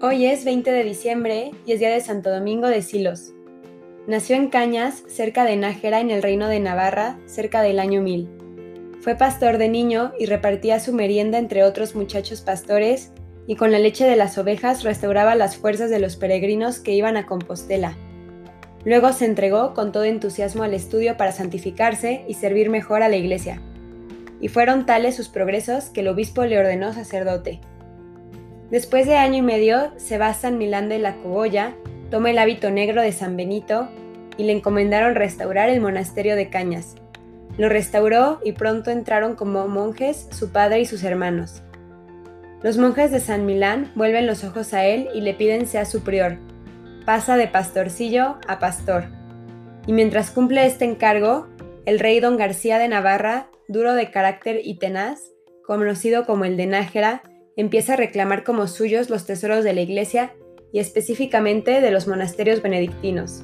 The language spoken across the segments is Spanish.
Hoy es 20 de diciembre y es día de Santo Domingo de Silos. Nació en Cañas, cerca de Nájera, en el reino de Navarra, cerca del año 1000. Fue pastor de niño y repartía su merienda entre otros muchachos pastores y con la leche de las ovejas restauraba las fuerzas de los peregrinos que iban a Compostela. Luego se entregó con todo entusiasmo al estudio para santificarse y servir mejor a la iglesia. Y fueron tales sus progresos que el obispo le ordenó sacerdote. Después de año y medio, se va San Milán de la Cogolla, toma el hábito negro de San Benito y le encomendaron restaurar el monasterio de Cañas. Lo restauró y pronto entraron como monjes su padre y sus hermanos. Los monjes de San Milán vuelven los ojos a él y le piden sea su prior. Pasa de pastorcillo a pastor. Y mientras cumple este encargo, el rey don García de Navarra, duro de carácter y tenaz, conocido como el de Nájera, empieza a reclamar como suyos los tesoros de la iglesia y específicamente de los monasterios benedictinos.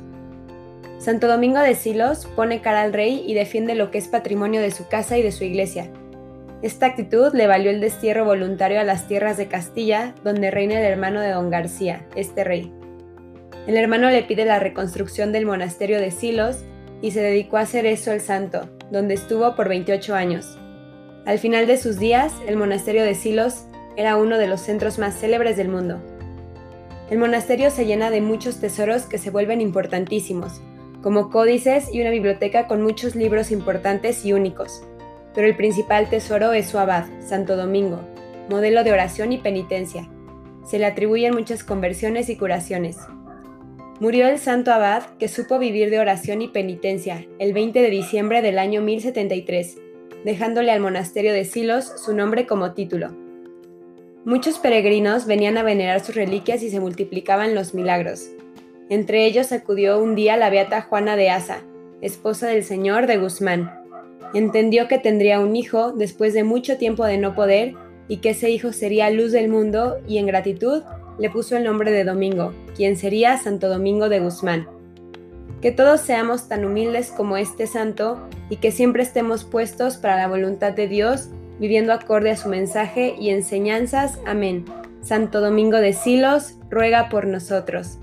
Santo Domingo de Silos pone cara al rey y defiende lo que es patrimonio de su casa y de su iglesia. Esta actitud le valió el destierro voluntario a las tierras de Castilla, donde reina el hermano de don García, este rey. El hermano le pide la reconstrucción del monasterio de Silos y se dedicó a hacer eso el santo, donde estuvo por 28 años. Al final de sus días, el monasterio de Silos era uno de los centros más célebres del mundo. El monasterio se llena de muchos tesoros que se vuelven importantísimos, como códices y una biblioteca con muchos libros importantes y únicos. Pero el principal tesoro es su abad, Santo Domingo, modelo de oración y penitencia. Se le atribuyen muchas conversiones y curaciones. Murió el santo abad que supo vivir de oración y penitencia el 20 de diciembre del año 1073, dejándole al monasterio de Silos su nombre como título. Muchos peregrinos venían a venerar sus reliquias y se multiplicaban los milagros. Entre ellos acudió un día la beata Juana de Asa, esposa del señor de Guzmán. Entendió que tendría un hijo después de mucho tiempo de no poder y que ese hijo sería luz del mundo y en gratitud le puso el nombre de Domingo, quien sería Santo Domingo de Guzmán. Que todos seamos tan humildes como este santo y que siempre estemos puestos para la voluntad de Dios viviendo acorde a su mensaje y enseñanzas. Amén. Santo Domingo de Silos, ruega por nosotros.